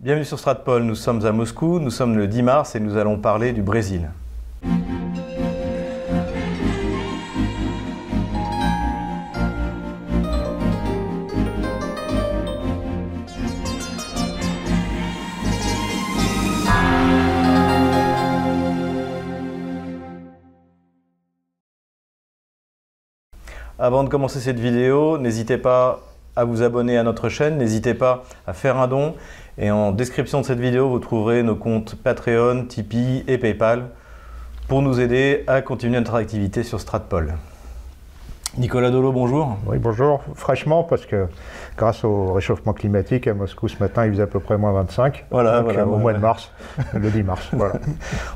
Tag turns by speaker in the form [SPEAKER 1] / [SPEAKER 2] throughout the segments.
[SPEAKER 1] Bienvenue sur Stratpol, nous sommes à Moscou, nous sommes le 10 mars et nous allons parler du Brésil. Avant de commencer cette vidéo, n'hésitez pas à vous abonner à notre chaîne, n'hésitez pas à faire un don. Et en description de cette vidéo, vous trouverez nos comptes Patreon, Tipeee et Paypal pour nous aider à continuer notre activité sur Stratpol. Nicolas Dolo, bonjour.
[SPEAKER 2] Oui, bonjour. Fraîchement, parce que grâce au réchauffement climatique, à Moscou ce matin, il faisait à peu près moins 25.
[SPEAKER 1] Voilà, voilà
[SPEAKER 2] au mois de mars, le 10 mars. Voilà.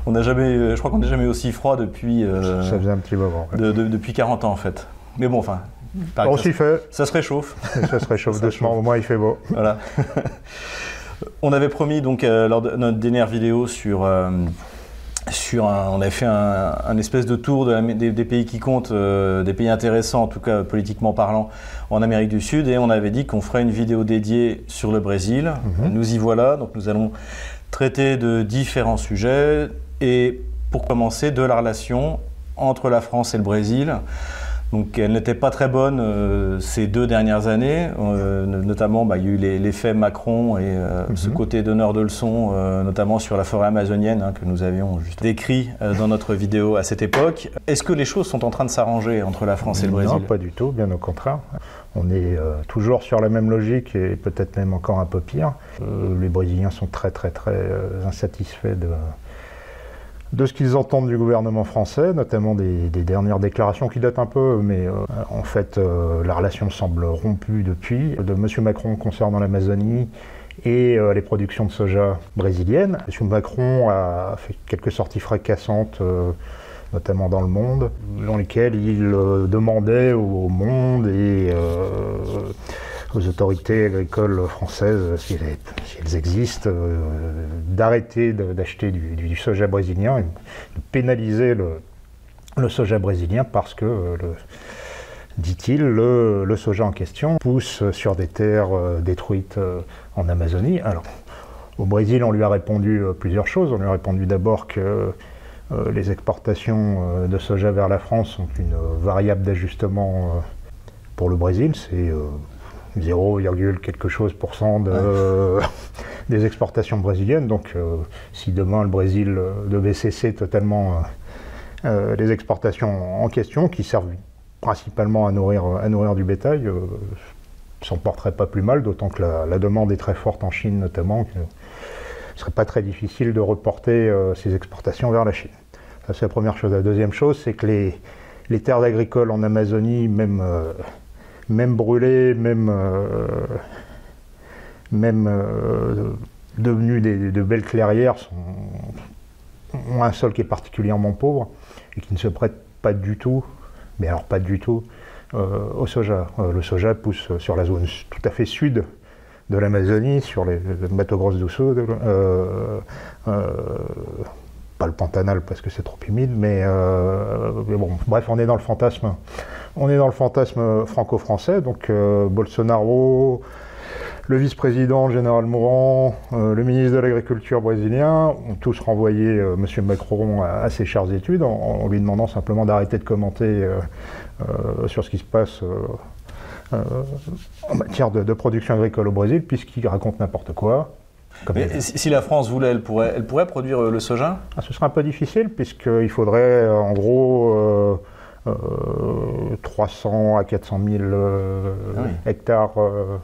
[SPEAKER 1] on n'a jamais, je crois qu'on n'a jamais aussi froid depuis.
[SPEAKER 2] Euh, ça faisait un petit moment.
[SPEAKER 1] depuis 40 ans, en fait. Mais bon, enfin.
[SPEAKER 2] On s'y fait.
[SPEAKER 1] Ça se réchauffe.
[SPEAKER 2] Ça se réchauffe doucement, au moins il fait beau.
[SPEAKER 1] Voilà. on avait promis donc euh, lors de notre dernière vidéo sur. Euh, sur on avait fait un, espèce de tour des, pays qui comptent, euh, des pays intéressants, en tout cas politiquement parlant, en Amérique du Sud, et on avait dit qu'on ferait une vidéo dédiée sur le Brésil. Mhm. Nous y voilà, donc nous allons traiter de différents sujets, et pour commencer, de la relation entre la France et le Brésil. Donc elle n'était pas très bonne euh, ces deux dernières années, euh, notamment bah, il y a eu l'effet Macron et euh, ce mhm. côté donneur de leçons, notamment sur la forêt amazonienne hein, que nous avions juste décrit dans notre vidéo à cette époque. Est-ce que les choses sont en train de s'arranger entre la France et le Brésil?
[SPEAKER 2] Non, pas du tout, bien au contraire. On est toujours sur la même logique et peut-être même encore un peu pire. les Brésiliens sont très très très insatisfaits de de ce qu'ils entendent du gouvernement français, notamment des, dernières déclarations qui datent un peu, mais euh, en fait euh, la relation semble rompue depuis, de M. Macron concernant l'Amazonie et euh, les productions de soja brésiliennes. M. Macron a fait quelques sorties fracassantes notamment dans le monde, dans lesquelles il demandait au monde et aux autorités agricoles françaises, si elles, existent, euh, d'arrêter d'acheter du, soja brésilien et de pénaliser le, soja brésilien parce que, euh, dit-il, le, soja en question pousse sur des terres euh, détruites en Amazonie. Alors, au Brésil, on lui a répondu plusieurs choses. On lui a répondu d'abord que les exportations de soja vers la France sont une variable d'ajustement pour le Brésil. C'est 0, quelque chose pour cent de, des exportations brésiliennes. Donc euh, si demain le Brésil euh, devait cesser totalement euh, les exportations en question, qui servent principalement à nourrir, à nourrir du bétail, s'en porterait pas plus mal, d'autant que la, demande est très forte en Chine notamment. Ce ne serait pas très difficile de reporter ces exportations vers la Chine. Ça c'est la première chose. La deuxième chose, c'est que les, les terres agricoles en Amazonie, même même brûlés, même, euh, euh, devenus de belles clairières, ont un sol qui est particulièrement pauvre et qui ne se prête pas du tout, mais alors pas du tout, euh, au soja. le soja pousse sur la zone tout à fait sud de l'Amazonie, sur les, Mato Grosso do Sul, pas le Pantanal parce que c'est trop humide, mais, mais, bon, bref, on est dans le fantasme franco-français, donc euh, Bolsonaro, le vice-président, général Mourant, euh, le ministre de l'Agriculture brésilien ont tous renvoyé euh, M. Macron à, ses chères études en, lui demandant simplement d'arrêter de commenter sur ce qui se passe en matière de, production agricole au Brésil, puisqu'il raconte n'importe quoi.
[SPEAKER 1] Si la France voulait, elle pourrait, elle pourrait produire le soja?
[SPEAKER 2] Ah, Ce serait un peu difficile, puisqu'il faudrait en gros 300 euh, à 400 000 euh, ah hectares euh,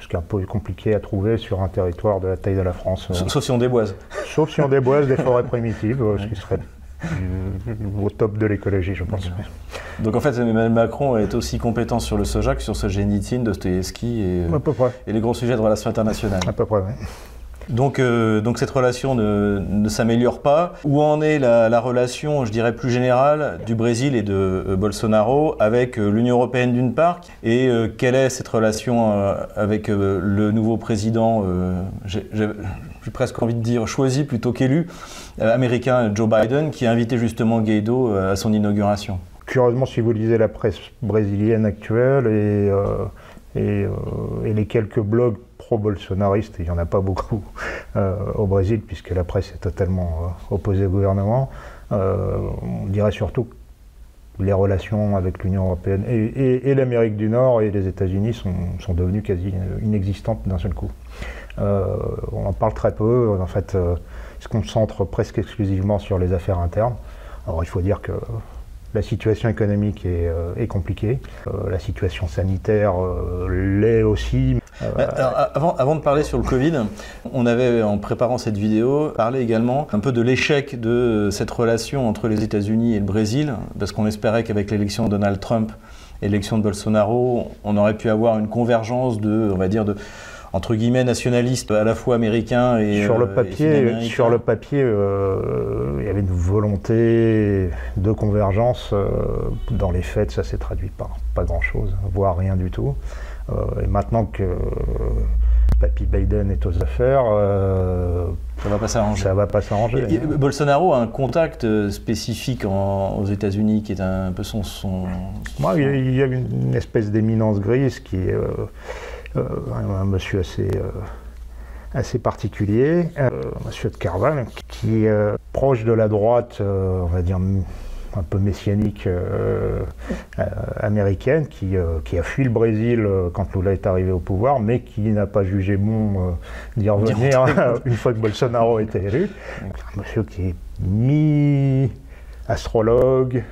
[SPEAKER 2] ce qui est un peu compliqué à trouver sur un territoire de la taille de la France.
[SPEAKER 1] Sauf si on déboise.
[SPEAKER 2] Sauf si on déboise des forêts primitives, ce qui serait au top de l'écologie, je pense.
[SPEAKER 1] Donc en fait, Emmanuel Macron est aussi compétent sur le soja que sur ce génitine, Dostoevsky et, et les gros sujets de relations internationales.
[SPEAKER 2] À peu près, oui.
[SPEAKER 1] Donc, euh, donc cette relation ne, s'améliore pas. Où en est la, relation, je dirais plus générale, du Brésil et de euh, Bolsonaro avec euh, l'Union européenne d'une part Et quelle est cette relation avec le nouveau président, j'ai presque envie de dire choisi plutôt qu'élu, américain Joe Biden, qui a invité justement Guaido à son inauguration
[SPEAKER 2] Curieusement, si vous lisez la presse brésilienne actuelle et, et les quelques blogs pro-bolsonaristes, il n'y en a pas beaucoup au Brésil, puisque la presse est totalement opposée au gouvernement. on dirait surtout que les relations avec l'Union européenne et, l'Amérique du Nord et les États-Unis sont, devenues quasi inexistantes d'un seul coup. on en parle très peu. En fait, se concentre presque exclusivement sur les affaires internes. Alors il faut dire que la situation économique est, euh, compliquée, euh, la situation sanitaire euh, l'est aussi.
[SPEAKER 1] avant, de parler sur le Covid, on avait, en préparant cette vidéo, parlé également un peu de l'échec de cette relation entre les États-Unis et le Brésil, parce qu'on espérait qu'avec l'élection de Donald Trump et l'élection de Bolsonaro, on aurait pu avoir une convergence de, on va dire, de entre guillemets nationaliste à la fois américain et
[SPEAKER 2] sur le euh, papier sur le papier euh, il y avait une volonté de convergence euh, dans les faits ça s'est traduit par pas grand chose voire rien du tout et maintenant que Papy Biden est aux affaires,
[SPEAKER 1] ça va pas s'arranger.
[SPEAKER 2] Ça va pas s'arranger.
[SPEAKER 1] Bolsonaro a un contact spécifique aux États-Unis qui est un peu son. son,
[SPEAKER 2] Moi, il y a une espèce d'éminence grise qui euh, un, monsieur assez euh, assez particulier, euh, monsieur de Carval, qui est proche de la droite, on va dire un peu messianique américaine, qui, qui, a fui le Brésil quand Lula est arrivé au pouvoir, mais qui n'a pas jugé bon d'y revenir une fois que Bolsonaro était élu. Un monsieur qui est mi-astrologue,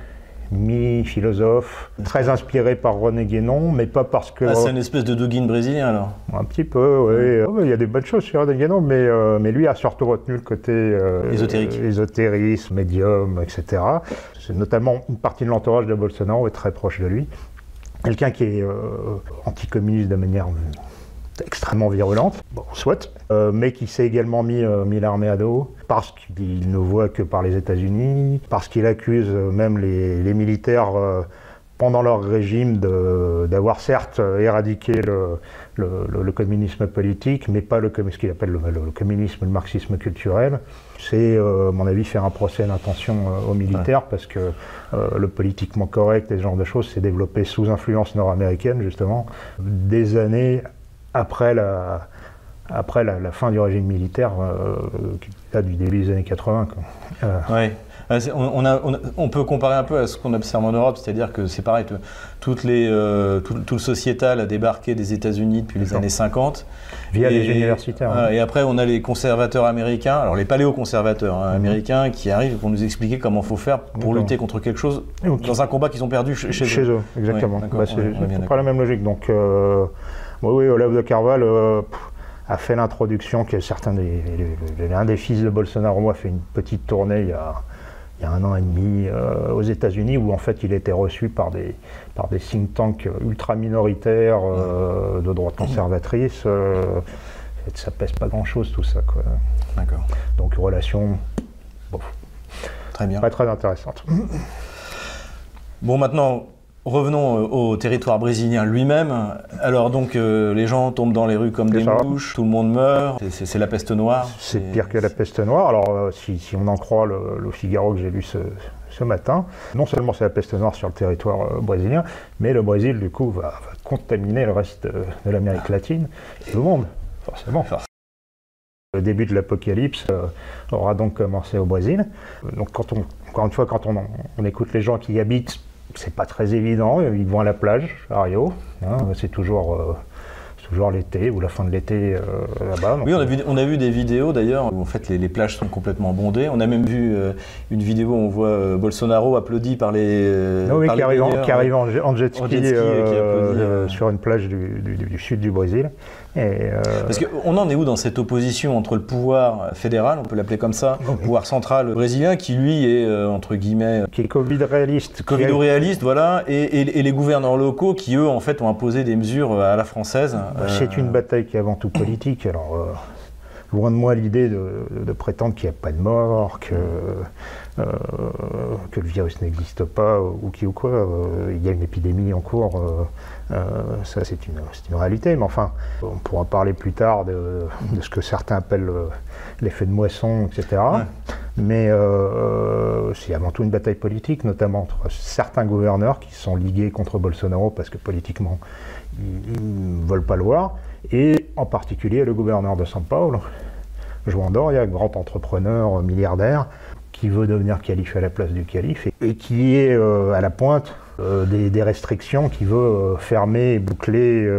[SPEAKER 2] mi-philosophe, très inspiré par René Guénon, mais pas parce que...
[SPEAKER 1] Ah, c'est une espèce de Douguin brésilien alors
[SPEAKER 2] Un petit peu, oui. Oh, il y a des bonnes choses sur René Guénon, mais, euh, mais lui a surtout retenu le côté... Euh,
[SPEAKER 1] Ésotérique.
[SPEAKER 2] ésotérisme, médium, etc. C'est notamment une partie de l'entourage de Bolsonaro est très proche de lui. Quelqu'un qui est euh, anticommuniste de manière extrêmement virulente, bon, soit, euh, mais qui s'est également mis, euh, mis l'armée à dos, parce qu'il ne voit que par les États-Unis, parce qu'il accuse même les, militaires euh, pendant leur régime d'avoir certes éradiqué le, le, communisme politique, mais pas le, ce qu'il appelle le, communisme, le marxisme culturel. C'est, à mon avis, faire un procès d'intention aux militaires, parce que le politiquement correct et ce genre de choses s'est développé sous influence nord-américaine, justement, des années après la, après la, fin du régime militaire euh, qui date du début des années 80.
[SPEAKER 1] Euh. Oui. Ah, on, a, on, peut comparer un peu à ce qu'on observe en Europe, c'est-à-dire que c'est pareil, toutes les, euh, tout, le sociétal a débarqué des États-Unis depuis les années 50.
[SPEAKER 2] Via les universitaires.
[SPEAKER 1] Et après, on a les conservateurs américains, alors les paléoconservateurs hein, mhm. américains qui arrivent pour nous expliquer comment il faut faire pour lutter contre quelque chose dans un combat qu'ils ont perdu chez, eux.
[SPEAKER 2] Chez eux, exactement. bah, c'est pas la même logique. Donc, oui, Olaf de Carval euh, a fait l'introduction que certains des, l'un des fils de Bolsonaro a fait une petite tournée il y a, un an et demi euh, aux États-Unis où en fait il était reçu par des, par des think tanks ultra minoritaires euh, de droite conservatrice. ça pèse pas grand-chose tout ça. Quoi.
[SPEAKER 1] D'accord.
[SPEAKER 2] Donc relation
[SPEAKER 1] très bien.
[SPEAKER 2] Pas très intéressante.
[SPEAKER 1] Bon maintenant, Revenons euh, au territoire brésilien lui-même. Alors donc euh, les gens tombent dans les rues comme des mouches, tout le monde meurt, c'est la peste noire.
[SPEAKER 2] C'est pire que la peste noire. Alors euh, si, on en croit le, Figaro que j'ai lu ce, matin, non seulement c'est la peste noire sur le territoire brésilien, mais le Brésil du coup va, contaminer le reste de, l'Amérique latine et le monde, forcément. Le début de l'apocalypse aura donc commencé au Brésil. Donc quand on, encore une fois, quand on écoute les gens qui y habitent, c'est pas très évident. Ils vont à la plage à Rio. Hein, c'est toujours, euh, toujours l'été ou la fin de l'été euh, là-bas.
[SPEAKER 1] Oui, on a, vu, on a vu des vidéos d'ailleurs où en fait les, plages sont complètement bondées. On a même vu euh, une vidéo où on voit Bolsonaro applaudi par les.
[SPEAKER 2] oui, qui, arrive en, jet ski, sur une plage du, sud du Brésil.
[SPEAKER 1] Euh, Parce qu'on en est où dans cette opposition entre le pouvoir fédéral, on peut l'appeler comme ça, le pouvoir central brésilien, qui lui est, euh, entre guillemets...
[SPEAKER 2] Qui est Covid-réaliste.
[SPEAKER 1] Covid-réaliste, voilà, et, les gouverneurs locaux qui, eux, en fait, ont imposé des mesures à la française.
[SPEAKER 2] Bah, c'est une bataille qui est avant tout politique, alors... Euh, loin de moi l'idée de, prétendre qu'il n'y a pas de mort, que, que le virus n'existe pas ou qui ou quoi. il y a une épidémie en cours euh, ça, c'est une, une, réalité, mais enfin, on pourra parler plus tard de, ce que certains appellent l'effet de moisson, etc. Mais euh, euh, c'est avant tout une bataille politique, notamment entre certains gouverneurs qui sont ligués contre Bolsonaro parce que politiquement, ils ne veulent pas le voir, et en particulier le gouverneur de São Paulo, João Doria, grand entrepreneur milliardaire, qui veut devenir calife à la place du calife et, qui est euh, à la pointe euh, des, restrictions, qui veut euh, fermer et boucler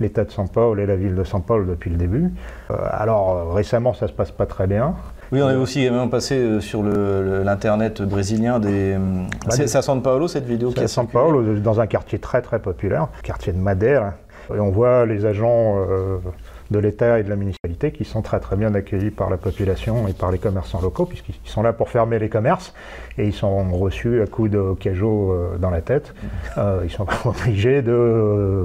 [SPEAKER 2] l'État de São Paulo et la ville de São Paulo depuis le début. alors récemment, ça se passe pas très bien.
[SPEAKER 1] Oui, on est aussi même passé sur l'internet brésilien des. Bah, c'est à São Paulo cette vidéo
[SPEAKER 2] C'est à São Paulo, dans un quartier très très populaire, quartier de Madère. Et on voit les agents de l'État et de la municipalité qui sont très très bien accueillis par la population et par les commerçants locaux puisqu'ils sont là pour fermer les commerces et ils sont reçus à coups de cajot euh, dans la tête. Euh, ils sont obligés de, euh,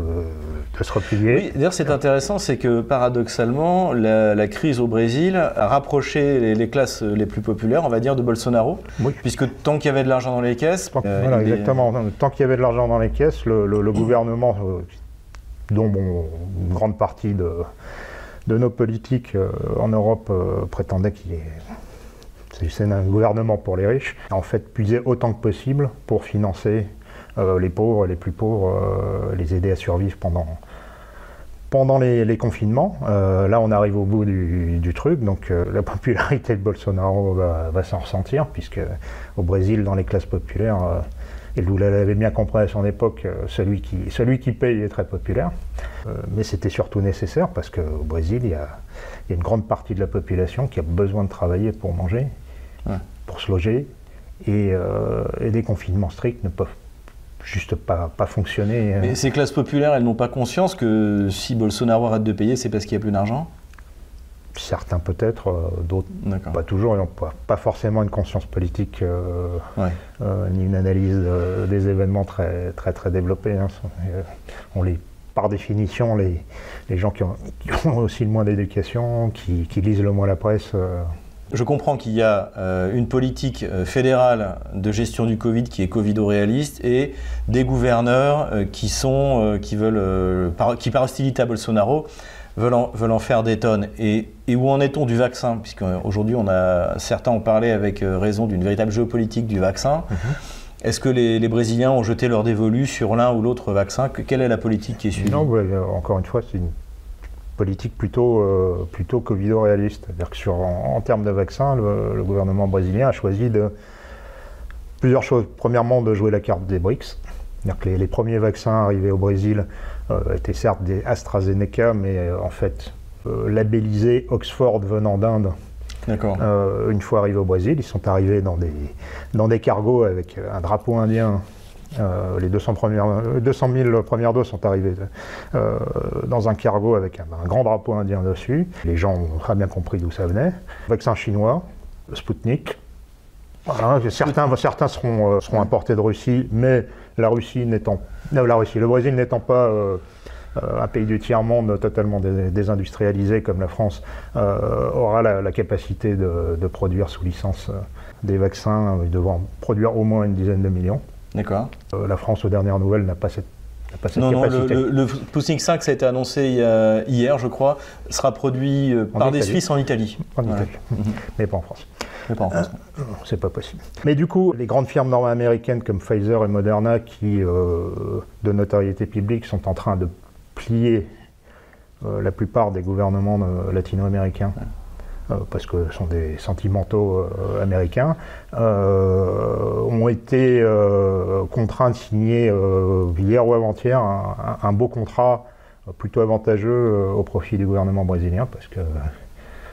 [SPEAKER 2] de se replier.
[SPEAKER 1] Oui, d'ailleurs c'est intéressant, c'est que paradoxalement la, crise au Brésil a rapproché les, classes les plus populaires, on va dire, de Bolsonaro, oui. puisque tant qu'il y avait de l'argent dans les caisses...
[SPEAKER 2] voilà, exactement. Tant qu'il y avait de l'argent dans les caisses, le, le gouvernement dont une grande partie de, nos politiques euh, en Europe euh, prétendaient qu'il est c'est un gouvernement pour les riches, en fait puiser autant que possible pour financer euh, les pauvres, les plus pauvres, les aider à survivre pendant, pendant les, confinements. là, on arrive au bout du, truc, donc la popularité de Bolsonaro va s'en ressentir, puisque au Brésil, dans les classes populaires, et Lula l'avait bien compris à son époque, euh, celui qui, celui qui paye est très populaire. Euh, mais c'était surtout nécessaire parce qu'au Brésil, il y, a, une grande partie de la population qui a besoin de travailler pour manger, pour se loger. Euh, et, des confinements stricts ne peuvent juste pas, pas fonctionner.
[SPEAKER 1] Mais ces classes populaires, elles n'ont pas conscience que si Bolsonaro arrête de payer, c'est parce qu'il n'y a plus d'argent?
[SPEAKER 2] Certains peut-être, euh, d'autres pas toujours, ils n'ont pas, forcément une conscience politique euh, euh, ni une analyse des événements très très très développée. Hein. On les, par définition, les, les gens qui ont, aussi le moins d'éducation, qui, lisent le moins la presse.
[SPEAKER 1] Je comprends qu'il y a une politique fédérale de gestion du Covid qui est covido-réaliste et des gouverneurs qui sont qui veulent qui par hostilité à Bolsonaro veulent en, faire des tonnes. Et, où en est-on du vaccin? Puisqu'aujourd'hui, on a, certains ont parlé avec euh, raison d'une véritable géopolitique du vaccin. Mhm. Est-ce que les, Brésiliens ont jeté leur dévolu sur l'un ou l'autre vaccin? Quelle est la politique qui est suivie?
[SPEAKER 2] Non, encore une fois, c'est une politique plutôt, euh, plutôt covido-réaliste. C'est-à-dire que sur, en, termes de vaccins, le, gouvernement brésilien a choisi de plusieurs choses. Premièrement, de jouer la carte des BRICS. Que les, premiers vaccins arrivés au Brésil euh, étaient certes des AstraZeneca, mais euh, en fait euh, labellisés Oxford venant d'Inde. D'accord. une fois arrivés au Brésil, ils sont arrivés dans des, dans des cargos avec un drapeau indien les 200, premières, 200 000 premières doses sont arrivées dans un cargo avec un, grand drapeau indien dessus. Les gens ont très bien compris d'où ça venait. Vaccin chinois, Sputnik. certains, certains seront, seront importés de Russie, mais la Russie n'étant, la Russie, le Brésil n'étant pas euh, euh, un pays du tiers-monde totalement désindustrialisé comme la France, euh, aura la, capacité de, produire sous licence des vaccins, devant produire au moins une dizaine de millions.
[SPEAKER 1] D'accord.
[SPEAKER 2] la France, aux dernières nouvelles, n'a pas cette
[SPEAKER 1] non, non, le, le, 5, ça a été annoncé hier, je crois, sera produit par des Suisses en Italie.
[SPEAKER 2] En Italie, mais pas en France. Euh, c'est pas possible. Mais du coup, les grandes firmes nord-américaines comme Pfizer et Moderna, qui, euh, de notoriété publique, sont en train de plier euh, la plupart des gouvernements latino-américains. parce que ce sont des sentimentaux américains, ont été contraints de signer hier ou avant-hier un, beau contrat plutôt avantageux au profit du gouvernement brésilien, parce que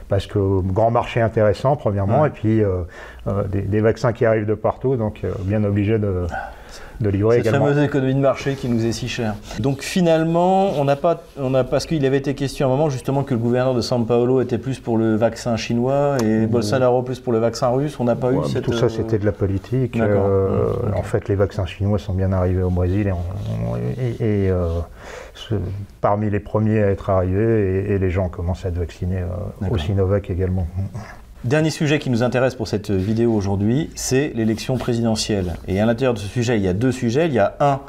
[SPEAKER 2] parce que grand marché intéressant, premièrement, et puis euh, euh, des, vaccins qui arrivent de partout, donc euh, bien obligé de, de livrer
[SPEAKER 1] Cette
[SPEAKER 2] également.
[SPEAKER 1] fameuse économie de marché qui nous est si chère. Donc finalement, on n'a pas, on a, parce qu'il avait été question à un moment justement que le gouverneur de São Paulo était plus pour le vaccin chinois et Bolsonaro plus pour le vaccin russe, on n'a pas eu cette...
[SPEAKER 2] Tout ça, c'était de la politique. En fait, les vaccins chinois sont bien arrivés au Brésil et, et, parmi les premiers à être arrivés et, les gens commencent à être vaccinés euh, au Sinovac également.
[SPEAKER 1] Dernier sujet qui nous intéresse pour cette vidéo aujourd'hui, c'est l'élection présidentielle. Et à l'intérieur de ce sujet, il y a deux sujets. Il y a un,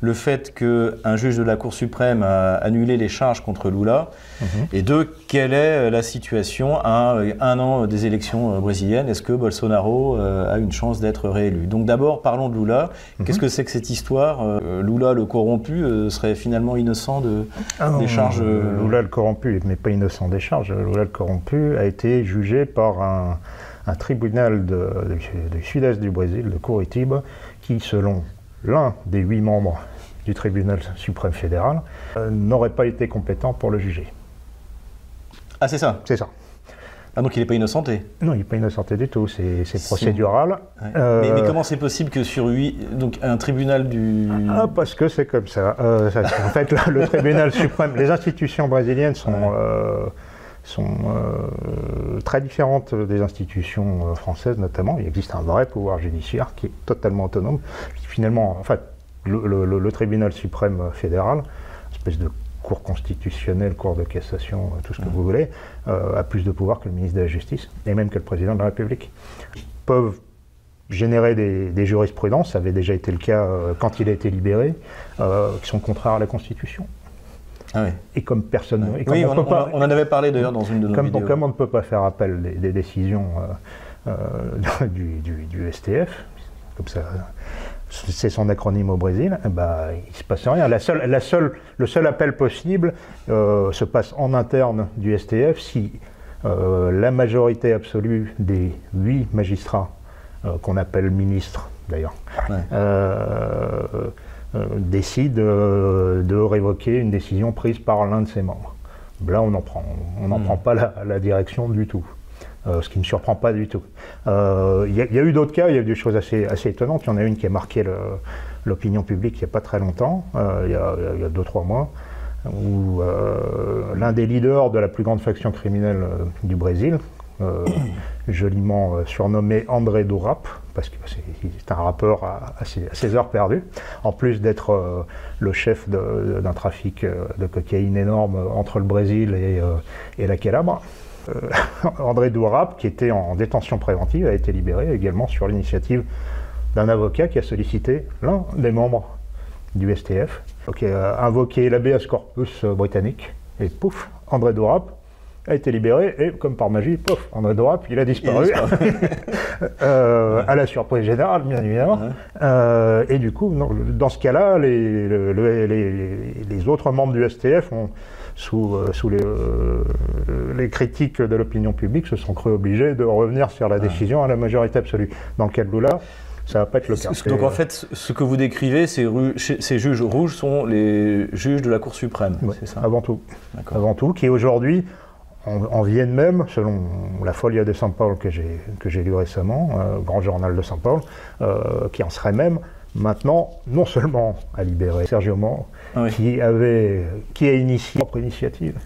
[SPEAKER 1] le fait qu'un juge de la Cour suprême a annulé les charges contre Lula mhm. Et deux, quelle est la situation à un an des élections brésiliennes? Est-ce que Bolsonaro a une chance d'être réélu? Donc d'abord, parlons de Lula. Mhm. Qu'est-ce que c'est que cette histoire Lula, le corrompu, serait finalement innocent de,
[SPEAKER 2] ah
[SPEAKER 1] des charges
[SPEAKER 2] Lula, le corrompu, n'est pas innocent des charges. Lula, le corrompu, a été jugé par un un tribunal du sud-est du Brésil, de Curitiba, qui, selon l'un des huit membres du tribunal suprême fédéral, euh, n'aurait pas été compétent pour le juger.
[SPEAKER 1] Ah, c'est ça
[SPEAKER 2] C'est ça.
[SPEAKER 1] Ah, donc il n'est pas innocenté
[SPEAKER 2] Non, il n'est pas innocenté du tout, c'est procédural.
[SPEAKER 1] Euh, mais, comment c'est possible que sur huit, donc un tribunal du...
[SPEAKER 2] Ah, parce que c'est comme ça. Euh, en fait, le, tribunal suprême, les institutions brésiliennes sont sont euh, très différentes des institutions euh, françaises notamment. Il existe un vrai pouvoir judiciaire qui est totalement autonome. Finalement, en fait, le, tribunal suprême fédéral, espèce de cour constitutionnelle, cour de cassation, tout ce que vous voulez, euh, a plus de pouvoir que le ministre de la Justice et même que le président de la République. Ils peuvent générer des, jurisprudences, ça avait déjà été le cas quand il a été libéré, qui sont contraires à la Constitution.
[SPEAKER 1] Ah
[SPEAKER 2] et comme personne.
[SPEAKER 1] oui, on, en avait parlé d'ailleurs dans une de nos
[SPEAKER 2] comme,
[SPEAKER 1] vidéos.
[SPEAKER 2] Comme on ne peut pas faire appel des, décisions euh, euh, du, STF, comme ça, c'est son acronyme au Brésil, eh ben, il ne se passe rien. La seule, la seule, le seul appel possible euh, se passe en interne du STF si la majorité absolue des huit magistrats qu'on appelle ministres, d'ailleurs, décide euh, de révoquer une décision prise par l'un de ses membres. Là, on n'en prend, on n'en hmm. prend pas la, direction du tout. Euh, ce qui ne me surprend pas du tout. Il y, a eu d'autres cas, il y a eu des choses assez, assez étonnantes. Il y en a une qui a marqué l'opinion publique il n'y a pas très longtemps, il y a 2-3 mois, où l'un des leaders de la plus grande faction criminelle du Brésil, joliment surnommé André Dourap, parce que c'est un rappeur à, ses, heures perdues, en plus d'être euh, le chef d'un trafic euh, de cocaïne énorme entre le Brésil et, euh, la Calabre. André Dourap, qui était en détention préventive, a été libéré également sur l'initiative d'un avocat qui a sollicité l'un des membres du STF, qui a invoqué l'habeas corpus britannique, et pouf, André Dourap a été libéré et, comme par magie, pof, André Dorap, il a disparu. Euh, à la surprise générale, bien évidemment. Euh, et du coup, dans ce cas-là, les, les, autres membres du STF ont, sous, euh, sous les, les, critiques de l'opinion publique, se sont crus obligés de revenir sur la décision à la majorité absolue. Dans le cas de Lula, ça va pas être le cas.
[SPEAKER 1] Donc en fait, ce que vous décrivez, ces, ces juges rouges sont les juges de la Cour suprême,
[SPEAKER 2] c'est ça? Avant tout. Avant tout, qui aujourd'hui en, Vienne même, selon la Folia de Saint Paul que j'ai lu récemment, euh, grand journal de Saint Paul, euh, qui en serait même maintenant non seulement à libérer Sergio Moro, ah qui, avait, qui a initié propre initiative,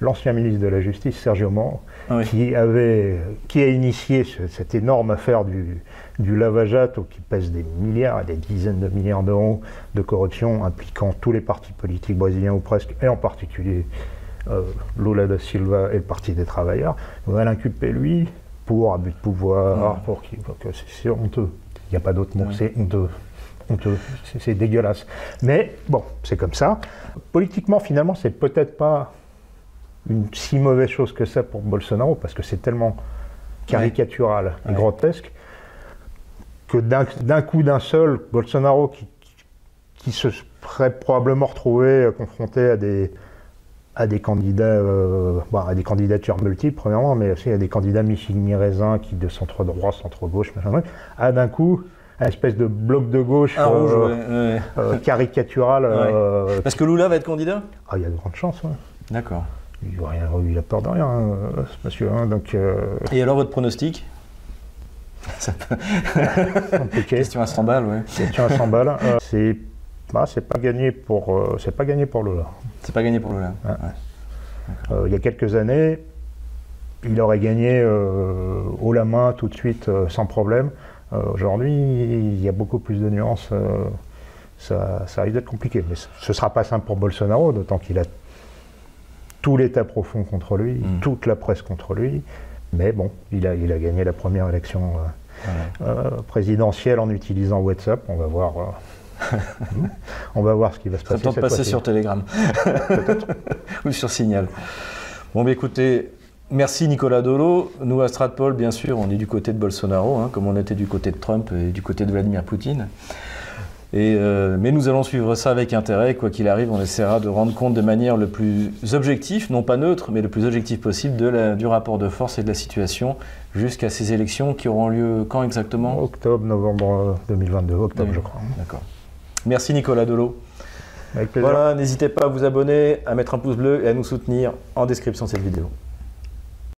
[SPEAKER 2] l'ancien ministre de la Justice, Sergio Moro, ah qui, avait, qui a initié cette énorme affaire du, du lavageato qui pèse des milliards et des dizaines de milliards d'euros de corruption impliquant tous les partis politiques brésiliens ou presque, et en particulier Lula da Silva et le Parti des Travailleurs, on va l'inculper lui pour abus de pouvoir, pour qui, c'est honteux. Il n'y a pas d'autre mot, c'est honteux. Honteux, c'est dégueulasse. Mais bon, c'est comme ça. Politiquement, finalement, c'est peut-être pas une si mauvaise chose que ça pour Bolsonaro, parce que c'est tellement caricatural et grotesque que d'un coup d'un seul, Bolsonaro qui, qui, se serait probablement retrouvé confronté à des, à des candidats, euh, à des candidatures multiples, premièrement, mais aussi à des candidats mi-raisin, qui de centre droit, centre gauche, machin, à d'un coup, une espèce de bloc de gauche euh, euh, caricatural.
[SPEAKER 1] Parce que Lula va être candidat?
[SPEAKER 2] Ah, il y a de grandes chances,
[SPEAKER 1] D'accord.
[SPEAKER 2] Il n'a peur de rien, ce monsieur. Hein, donc,
[SPEAKER 1] Et alors, votre pronostic?
[SPEAKER 2] Ça peut...
[SPEAKER 1] Question à 100 balles, ouais.
[SPEAKER 2] Question à 100 balles. c'est bah, c'est pas gagné pour c'est pas gagné pour Lula.
[SPEAKER 1] C'est pas gagné pour le
[SPEAKER 2] euh, il y a quelques années, il aurait gagné euh, haut la main tout de suite euh, sans problème. Aujourd'hui, il y a beaucoup plus de nuances. Ça, ça, risque d'être compliqué. Mais ce ne sera pas simple pour Bolsonaro, d'autant qu'il a tout l'État profond contre lui, mm. toute la presse contre lui. Mais bon, il a, il a gagné la première élection présidentielle en utilisant WhatsApp. On va voir On va voir ce qui va se
[SPEAKER 1] Ça
[SPEAKER 2] passer.
[SPEAKER 1] tente de passer sur Telegram. Ou sur Signal. Bon, bah, écoutez, merci Nicolas Dolo. Nous, à Stratpol, bien sûr, on est du côté de Bolsonaro, hein, comme on était du côté de Trump et du côté de Vladimir Poutine. Et, euh, mais nous allons suivre ça avec intérêt. Quoi qu'il arrive, on essaiera de rendre compte de manière le plus objectif, non pas neutre, mais le plus objectif possible de la- du rapport de force et de la situation jusqu'à ces élections qui auront lieu quand exactement?
[SPEAKER 2] Octobre, novembre euh, 2022, octobre, je crois.
[SPEAKER 1] D'accord. Merci Nicolas Dolo.
[SPEAKER 2] Avec plaisir.
[SPEAKER 1] Voilà, n'hésitez pas à vous abonner, à mettre un pouce bleu et à nous soutenir en description de cette vidéo.